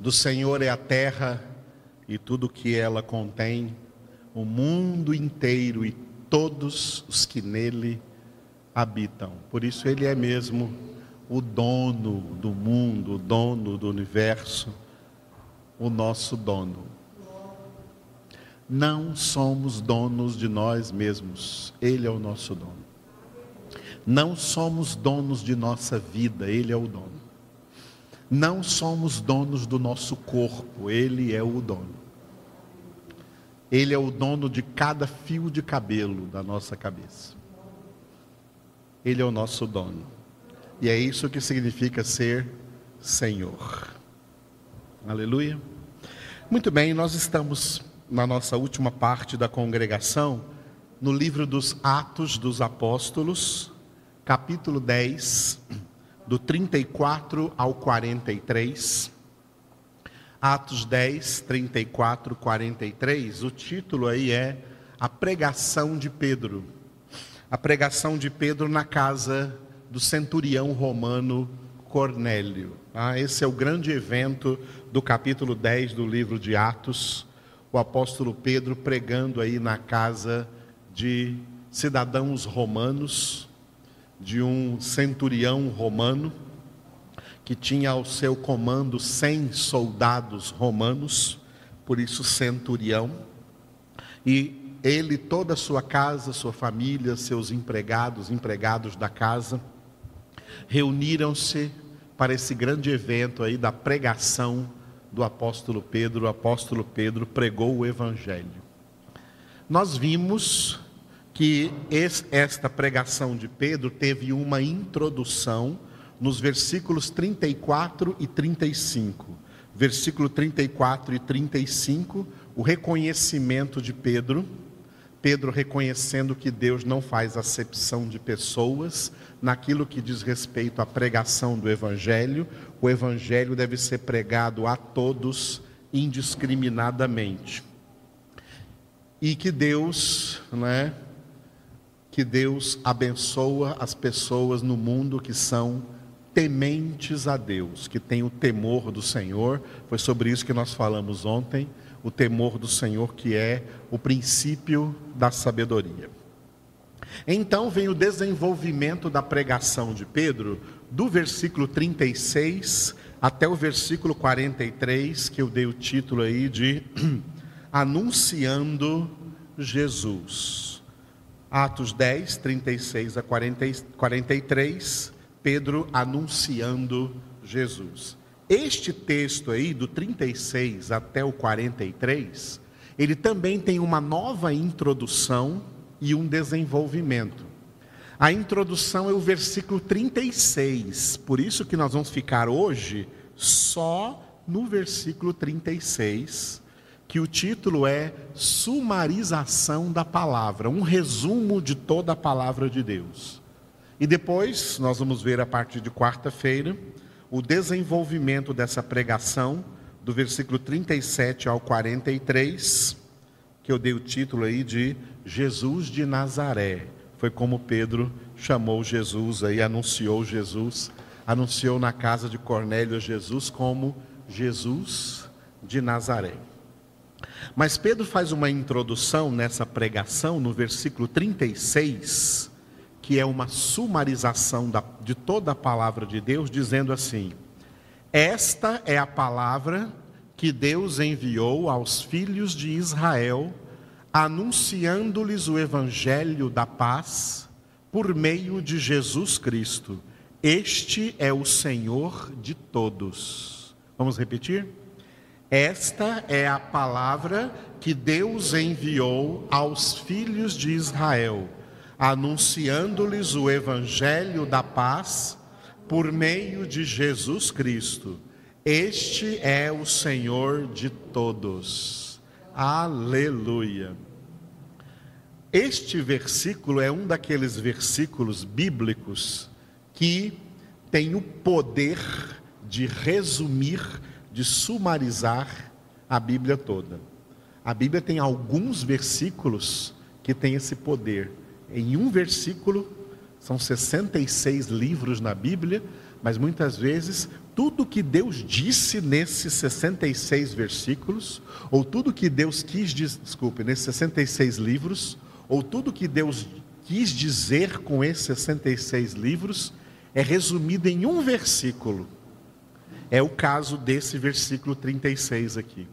Do Senhor é a terra e tudo que ela contém, o mundo inteiro e todos os que nele habitam. Por isso, Ele é mesmo o dono do mundo, o dono do universo, o nosso dono. Não somos donos de nós mesmos, Ele é o nosso dono. Não somos donos de nossa vida, Ele é o dono. Não somos donos do nosso corpo, Ele é o dono. Ele é o dono de cada fio de cabelo da nossa cabeça. Ele é o nosso dono. E é isso que significa ser Senhor. Aleluia. Muito bem, nós estamos na nossa última parte da congregação, no livro dos Atos dos Apóstolos, capítulo 10, do 34 ao 43. Atos 10, 34, 43. O título aí é A Pregação de Pedro. A pregação de Pedro na casa do centurião romano Cornélio. Ah, esse é o grande evento do capítulo 10 do livro de Atos o apóstolo Pedro pregando aí na casa de cidadãos romanos, de um centurião romano, que tinha ao seu comando cem soldados romanos, por isso centurião, e ele, toda a sua casa, sua família, seus empregados, empregados da casa, reuniram-se para esse grande evento aí da pregação do apóstolo Pedro, o apóstolo Pedro pregou o evangelho. Nós vimos que esta pregação de Pedro teve uma introdução nos versículos 34 e 35. Versículo 34 e 35, o reconhecimento de Pedro, Pedro reconhecendo que Deus não faz acepção de pessoas naquilo que diz respeito à pregação do Evangelho, o Evangelho deve ser pregado a todos indiscriminadamente. E que Deus, né, que Deus abençoa as pessoas no mundo que são tementes a Deus, que têm o temor do Senhor. Foi sobre isso que nós falamos ontem, o temor do Senhor que é o princípio da sabedoria. Então vem o desenvolvimento da pregação de Pedro, do versículo 36 até o versículo 43, que eu dei o título aí de Anunciando Jesus. Atos 10, 36 a 40, 43, Pedro anunciando Jesus. Este texto aí, do 36 até o 43, ele também tem uma nova introdução e um desenvolvimento. A introdução é o versículo 36, por isso que nós vamos ficar hoje só no versículo 36, que o título é Sumarização da Palavra, um resumo de toda a palavra de Deus. E depois nós vamos ver a partir de quarta-feira o desenvolvimento dessa pregação, do versículo 37 ao 43, que eu dei o título aí de Jesus de Nazaré foi como Pedro chamou Jesus aí, anunciou Jesus, anunciou na casa de Cornélio Jesus como Jesus de Nazaré. Mas Pedro faz uma introdução nessa pregação no versículo 36, que é uma sumarização da, de toda a palavra de Deus, dizendo assim: Esta é a palavra que Deus enviou aos filhos de Israel anunciando-lhes o evangelho da paz por meio de Jesus Cristo. Este é o Senhor de todos. Vamos repetir? Esta é a palavra que Deus enviou aos filhos de Israel, anunciando-lhes o evangelho da paz por meio de Jesus Cristo. Este é o Senhor de todos. Aleluia. Este versículo é um daqueles versículos bíblicos que tem o poder de resumir, de sumarizar a Bíblia toda. A Bíblia tem alguns versículos que têm esse poder. Em um versículo, são 66 livros na Bíblia, mas muitas vezes tudo que Deus disse nesses 66 versículos, ou tudo que Deus quis, desculpe, nesses 66 livros, ou tudo que Deus quis dizer com esses 66 livros, é resumido em um versículo. É o caso desse versículo 36 aqui.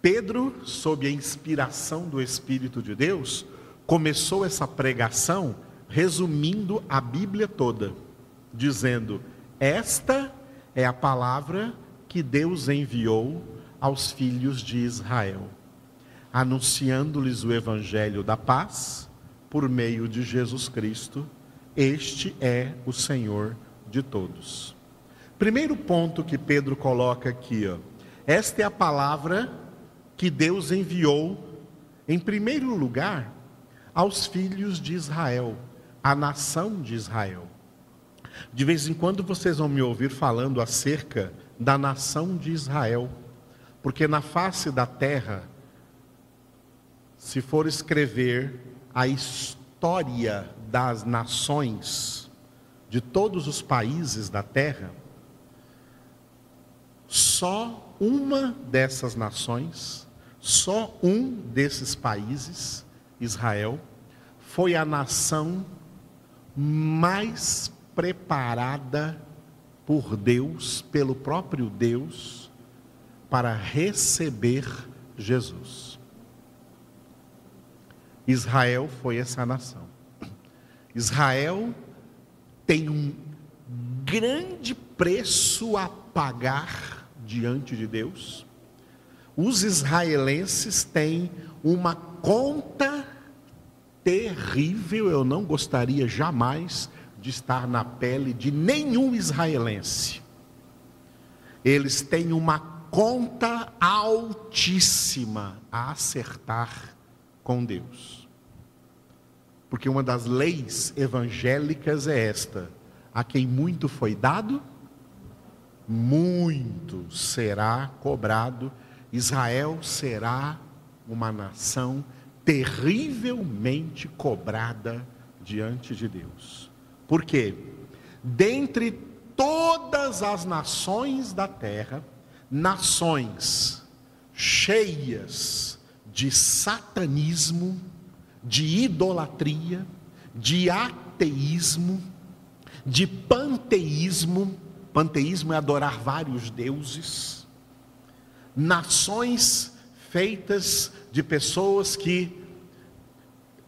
Pedro, sob a inspiração do Espírito de Deus, começou essa pregação resumindo a Bíblia toda, dizendo: Esta é a palavra que Deus enviou aos filhos de Israel, anunciando-lhes o evangelho da paz por meio de Jesus Cristo. Este é o Senhor de todos. Primeiro ponto que Pedro coloca aqui, ó, esta é a palavra que Deus enviou, em primeiro lugar, aos filhos de Israel, à nação de Israel. De vez em quando vocês vão me ouvir falando acerca da nação de Israel, porque na face da terra, se for escrever a história das nações, de todos os países da terra, só uma dessas nações, só um desses países, Israel, foi a nação mais preparada por Deus, pelo próprio Deus, para receber Jesus. Israel foi essa nação. Israel tem um grande preço a pagar diante de Deus. Os israelenses têm uma conta terrível, eu não gostaria jamais de estar na pele de nenhum israelense. Eles têm uma conta altíssima a acertar com Deus. Porque uma das leis evangélicas é esta: a quem muito foi dado, muito será cobrado. Israel será uma nação terrivelmente cobrada diante de Deus. Porque dentre todas as nações da terra, nações cheias de satanismo, de idolatria, de ateísmo, de panteísmo, panteísmo é adorar vários deuses, nações feitas de pessoas que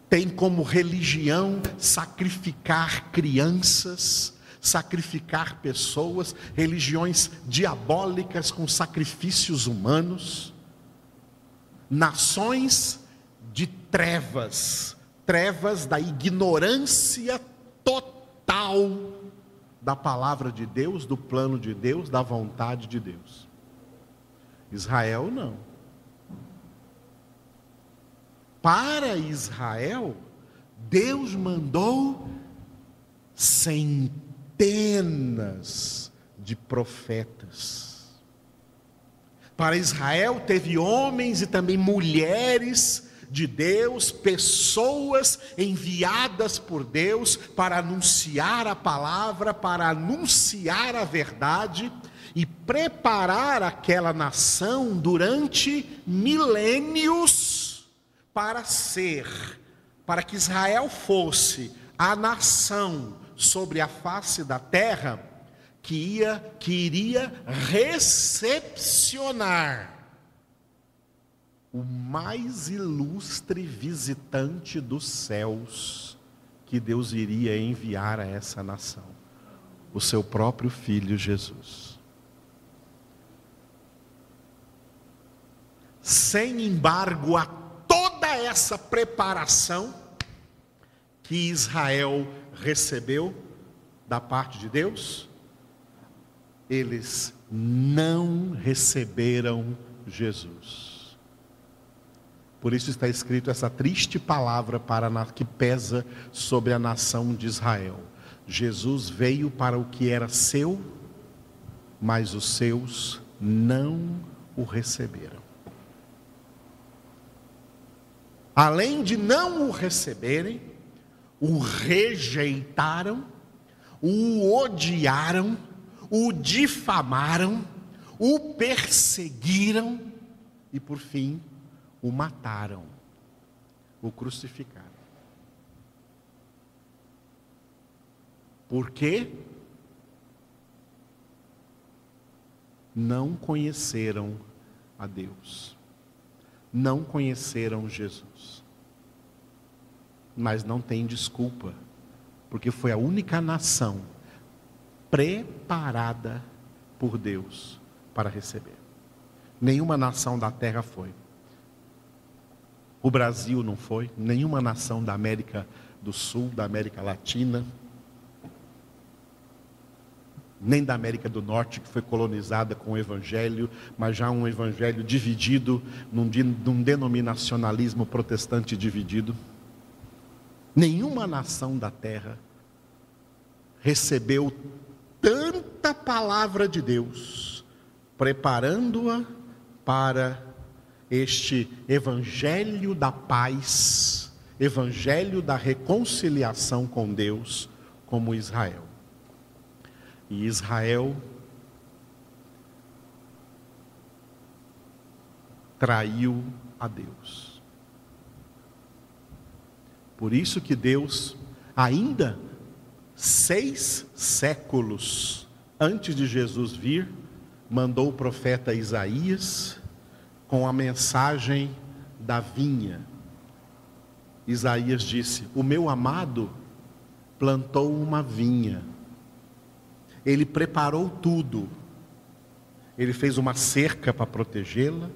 tem como religião sacrificar crianças, sacrificar pessoas, religiões diabólicas com sacrifícios humanos, nações de trevas, trevas da ignorância total da palavra de Deus, do plano de Deus, da vontade de Deus. Israel não para Israel, Deus mandou centenas de profetas. Para Israel, teve homens e também mulheres de Deus, pessoas enviadas por Deus para anunciar a palavra, para anunciar a verdade e preparar aquela nação durante milênios para ser, para que Israel fosse a nação sobre a face da terra que ia que iria recepcionar o mais ilustre visitante dos céus que Deus iria enviar a essa nação, o seu próprio filho Jesus. Sem embargo, a essa preparação que Israel recebeu da parte de Deus, eles não receberam Jesus. Por isso está escrito essa triste palavra para que pesa sobre a nação de Israel. Jesus veio para o que era seu, mas os seus não o receberam. além de não o receberem, o rejeitaram, o odiaram, o difamaram, o perseguiram e, por fim, o mataram, o crucificaram. Por quê? Não conheceram a Deus, não conheceram Jesus. Mas não tem desculpa, porque foi a única nação preparada por Deus para receber. Nenhuma nação da terra foi. O Brasil não foi, nenhuma nação da América do Sul, da América Latina, nem da América do Norte, que foi colonizada com o Evangelho, mas já um Evangelho dividido, num, num denominacionalismo protestante dividido. Nenhuma nação da terra recebeu tanta palavra de Deus, preparando-a para este evangelho da paz, evangelho da reconciliação com Deus, como Israel. E Israel traiu a Deus. Por isso que Deus, ainda seis séculos antes de Jesus vir, mandou o profeta Isaías com a mensagem da vinha. Isaías disse: O meu amado plantou uma vinha, ele preparou tudo, ele fez uma cerca para protegê-la,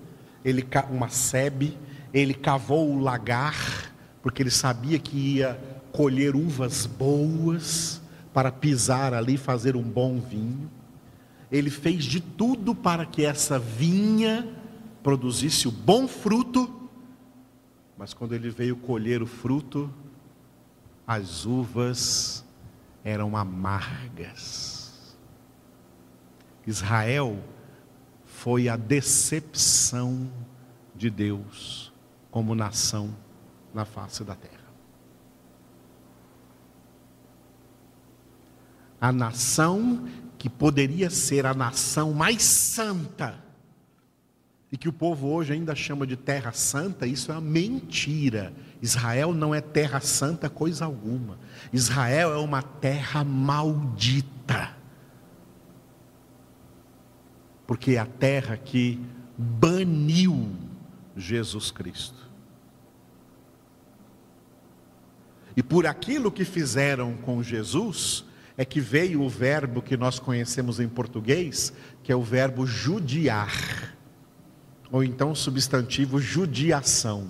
ele uma sebe, ele cavou o lagar, porque ele sabia que ia colher uvas boas para pisar ali e fazer um bom vinho. Ele fez de tudo para que essa vinha produzisse o bom fruto, mas quando ele veio colher o fruto, as uvas eram amargas. Israel foi a decepção de Deus como nação na face da terra. A nação que poderia ser a nação mais santa, e que o povo hoje ainda chama de terra santa, isso é uma mentira. Israel não é terra santa coisa alguma. Israel é uma terra maldita. Porque é a terra que baniu Jesus Cristo. E por aquilo que fizeram com Jesus, é que veio o verbo que nós conhecemos em português, que é o verbo judiar, ou então o substantivo judiação.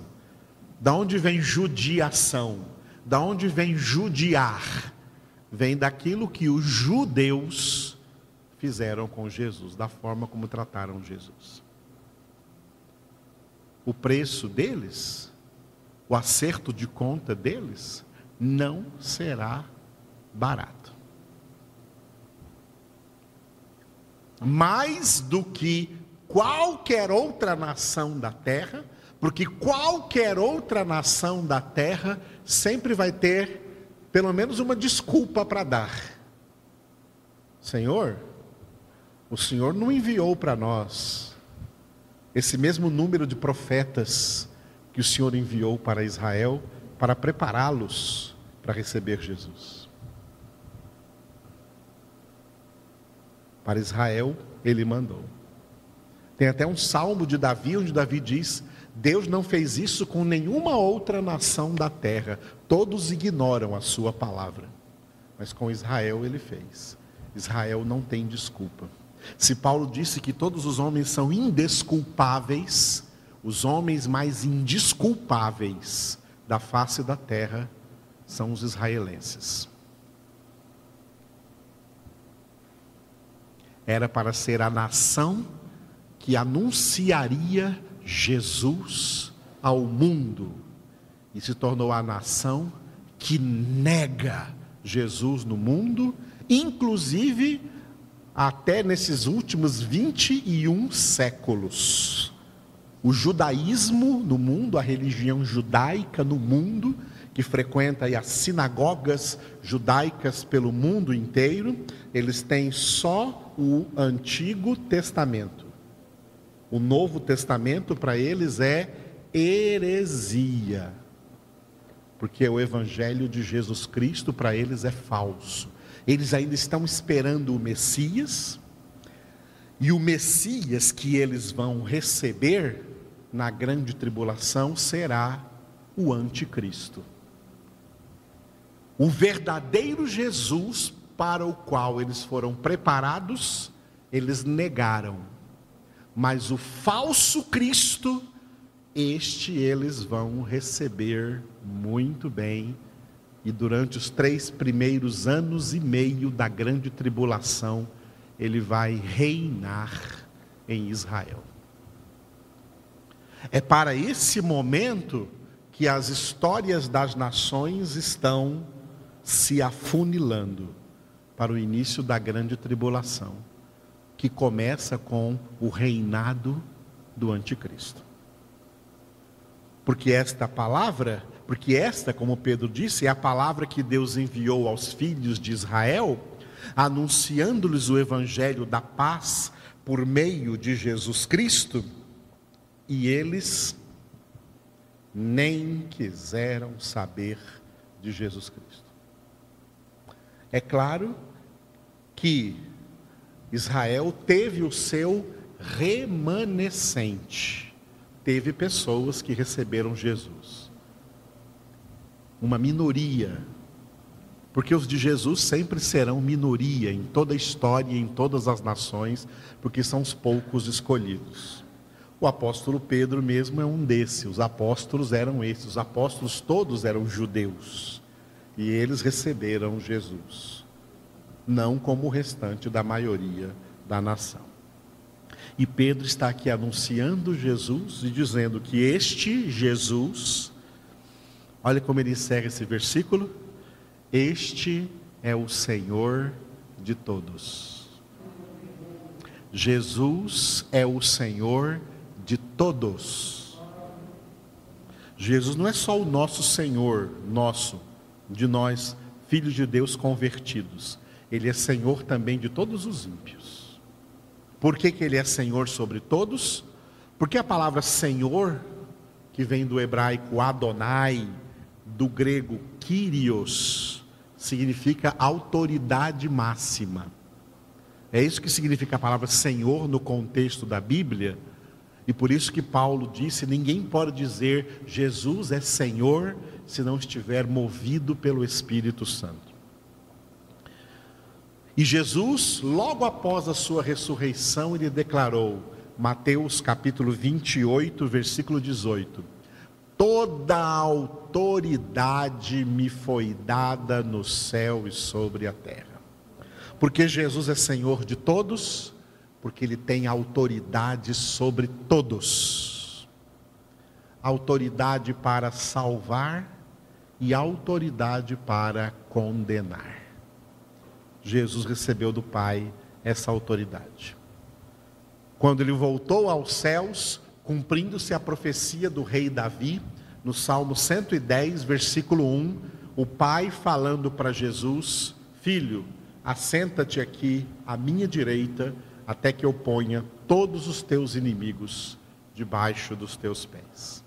Da onde vem judiação? Da onde vem judiar? Vem daquilo que os judeus fizeram com Jesus, da forma como trataram Jesus. O preço deles, o acerto de conta deles, não será barato. mais do que qualquer outra nação da terra, porque qualquer outra nação da terra sempre vai ter pelo menos uma desculpa para dar. Senhor, o Senhor não enviou para nós esse mesmo número de profetas que o Senhor enviou para Israel para prepará-los para receber Jesus. Para Israel, ele mandou. Tem até um salmo de Davi, onde Davi diz: Deus não fez isso com nenhuma outra nação da terra, todos ignoram a sua palavra. Mas com Israel ele fez. Israel não tem desculpa. Se Paulo disse que todos os homens são indesculpáveis, os homens mais indesculpáveis da face da terra são os israelenses. era para ser a nação que anunciaria Jesus ao mundo e se tornou a nação que nega Jesus no mundo, inclusive até nesses últimos 21 séculos. O judaísmo no mundo, a religião judaica no mundo, que frequenta as sinagogas judaicas pelo mundo inteiro, eles têm só o Antigo Testamento. O Novo Testamento para eles é heresia, porque o Evangelho de Jesus Cristo para eles é falso. Eles ainda estão esperando o Messias, e o Messias que eles vão receber na grande tribulação será o Anticristo. O verdadeiro Jesus para o qual eles foram preparados, eles negaram. Mas o falso Cristo, este eles vão receber muito bem. E durante os três primeiros anos e meio da grande tribulação, ele vai reinar em Israel. É para esse momento que as histórias das nações estão se afunilando para o início da grande tribulação, que começa com o reinado do anticristo. Porque esta palavra, porque esta, como Pedro disse, é a palavra que Deus enviou aos filhos de Israel, anunciando-lhes o evangelho da paz por meio de Jesus Cristo, e eles nem quiseram saber de Jesus Cristo. É claro que Israel teve o seu remanescente, teve pessoas que receberam Jesus, uma minoria, porque os de Jesus sempre serão minoria em toda a história, em todas as nações, porque são os poucos escolhidos. O apóstolo Pedro mesmo é um desses. Os apóstolos eram esses. Os apóstolos todos eram judeus. E eles receberam Jesus. Não como o restante da maioria da nação. E Pedro está aqui anunciando Jesus e dizendo que este Jesus, olha como ele encerra esse versículo: Este é o Senhor de todos. Jesus é o Senhor de todos. Jesus não é só o nosso Senhor, nosso, de nós, filhos de Deus convertidos. Ele é Senhor também de todos os ímpios. Por que, que ele é Senhor sobre todos? Porque a palavra Senhor, que vem do hebraico Adonai, do grego Kyrios, significa autoridade máxima. É isso que significa a palavra Senhor no contexto da Bíblia e por isso que Paulo disse: ninguém pode dizer Jesus é Senhor se não estiver movido pelo Espírito Santo. E Jesus, logo após a sua ressurreição, ele declarou, Mateus capítulo 28, versículo 18: Toda a autoridade me foi dada no céu e sobre a terra. Porque Jesus é Senhor de todos, porque ele tem autoridade sobre todos autoridade para salvar e autoridade para condenar. Jesus recebeu do Pai essa autoridade. Quando ele voltou aos céus, cumprindo-se a profecia do rei Davi, no Salmo 110, versículo 1, o Pai falando para Jesus: Filho, assenta-te aqui à minha direita até que eu ponha todos os teus inimigos debaixo dos teus pés.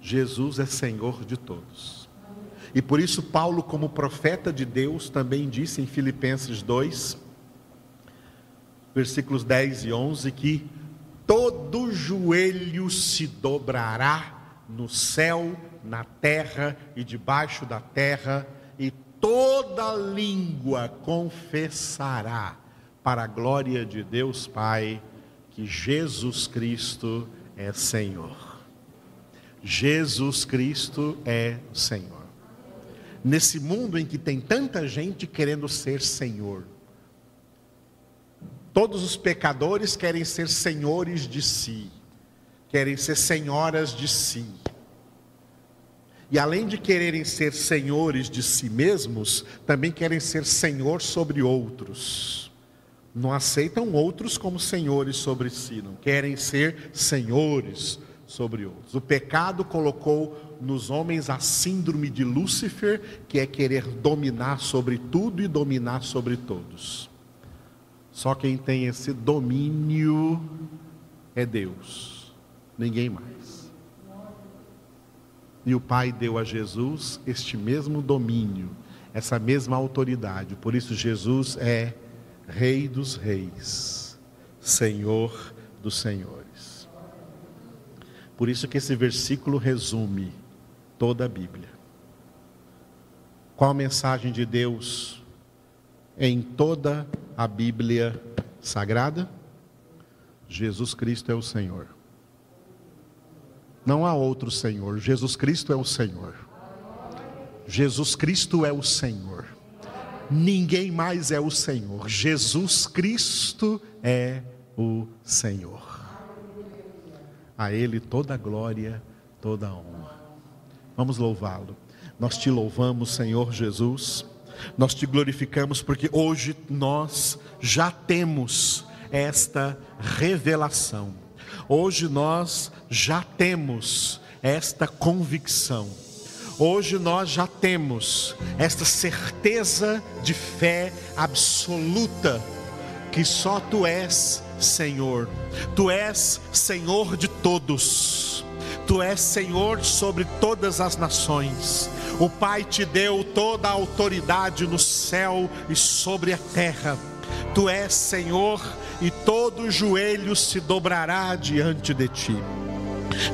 Jesus é Senhor de todos. E por isso, Paulo, como profeta de Deus, também disse em Filipenses 2, versículos 10 e 11, que todo joelho se dobrará no céu, na terra e debaixo da terra, e toda língua confessará para a glória de Deus Pai, que Jesus Cristo é Senhor. Jesus Cristo é Senhor. Nesse mundo em que tem tanta gente querendo ser Senhor, todos os pecadores querem ser senhores de si, querem ser senhoras de si. E além de quererem ser senhores de si mesmos, também querem ser senhor sobre outros não aceitam outros como senhores sobre si, não querem ser senhores sobre outros. O pecado colocou nos homens a síndrome de Lúcifer, que é querer dominar sobre tudo e dominar sobre todos. Só quem tem esse domínio é Deus, ninguém mais. E o Pai deu a Jesus este mesmo domínio, essa mesma autoridade. Por isso, Jesus é Rei dos Reis, Senhor dos Senhores. Por isso que esse versículo resume toda a Bíblia. Qual a mensagem de Deus em toda a Bíblia Sagrada? Jesus Cristo é o Senhor. Não há outro Senhor, Jesus Cristo é o Senhor. Jesus Cristo é o Senhor. Ninguém mais é o Senhor. Jesus Cristo é o Senhor. A Ele toda a glória, toda a honra. Vamos louvá-lo. Nós te louvamos, Senhor Jesus. Nós te glorificamos porque hoje nós já temos esta revelação. Hoje nós já temos esta convicção. Hoje nós já temos esta certeza de fé absoluta que só tu és Senhor. Tu és Senhor de todos. Tu és Senhor sobre todas as nações. O Pai te deu toda a autoridade no céu e sobre a terra. Tu és Senhor e todo joelho se dobrará diante de ti.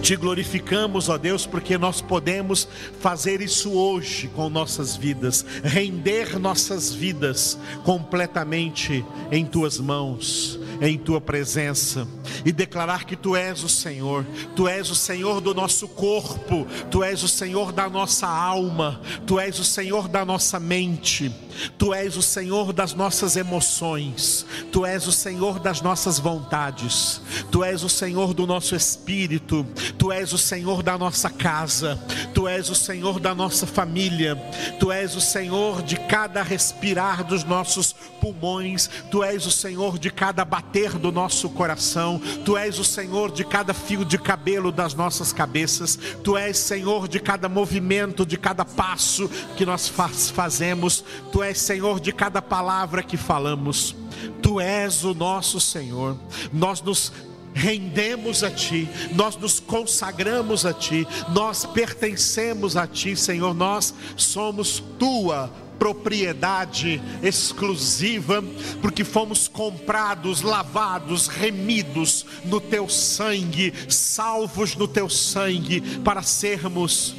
Te glorificamos, ó Deus, porque nós podemos fazer isso hoje com nossas vidas, render nossas vidas completamente em tuas mãos em tua presença e declarar que tu és o Senhor, tu és o Senhor do nosso corpo, tu és o Senhor da nossa alma, tu és o Senhor da nossa mente, tu és o Senhor das nossas emoções, tu és o Senhor das nossas vontades, tu és o Senhor do nosso espírito, tu és o Senhor da nossa casa, tu és o Senhor da nossa família, tu és o Senhor de cada respirar dos nossos pulmões, tu és o Senhor de cada bater do nosso coração. Tu és o Senhor de cada fio de cabelo das nossas cabeças. Tu és Senhor de cada movimento, de cada passo que nós faz, fazemos. Tu és Senhor de cada palavra que falamos. Tu és o nosso Senhor. Nós nos rendemos a Ti, nós nos consagramos a Ti, nós pertencemos a Ti, Senhor, nós somos Tua propriedade exclusiva, porque fomos comprados, lavados, remidos no teu sangue, salvos no teu sangue, para sermos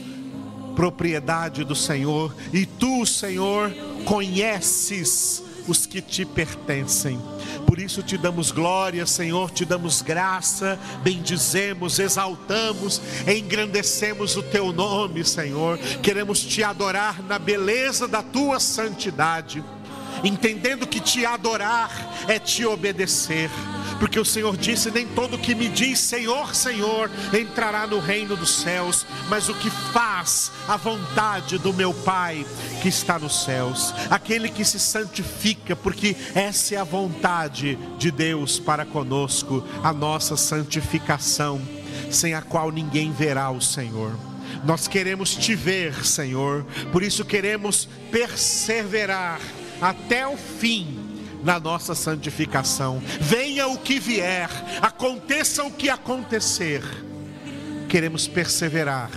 propriedade do Senhor, e tu, Senhor, conheces os que te pertencem. Por isso te damos glória, Senhor, te damos graça, bendizemos, exaltamos, engrandecemos o teu nome, Senhor. Queremos te adorar na beleza da tua santidade, entendendo que te adorar é te obedecer porque o Senhor disse: Nem todo que me diz Senhor, Senhor entrará no reino dos céus, mas o que faz a vontade do meu Pai que está nos céus, aquele que se santifica, porque essa é a vontade de Deus para conosco, a nossa santificação, sem a qual ninguém verá o Senhor. Nós queremos te ver, Senhor, por isso queremos perseverar até o fim na nossa santificação. Venha o que vier, aconteça o que acontecer, queremos perseverar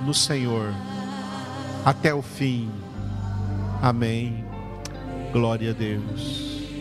no Senhor até o fim. Amém. Glória a Deus.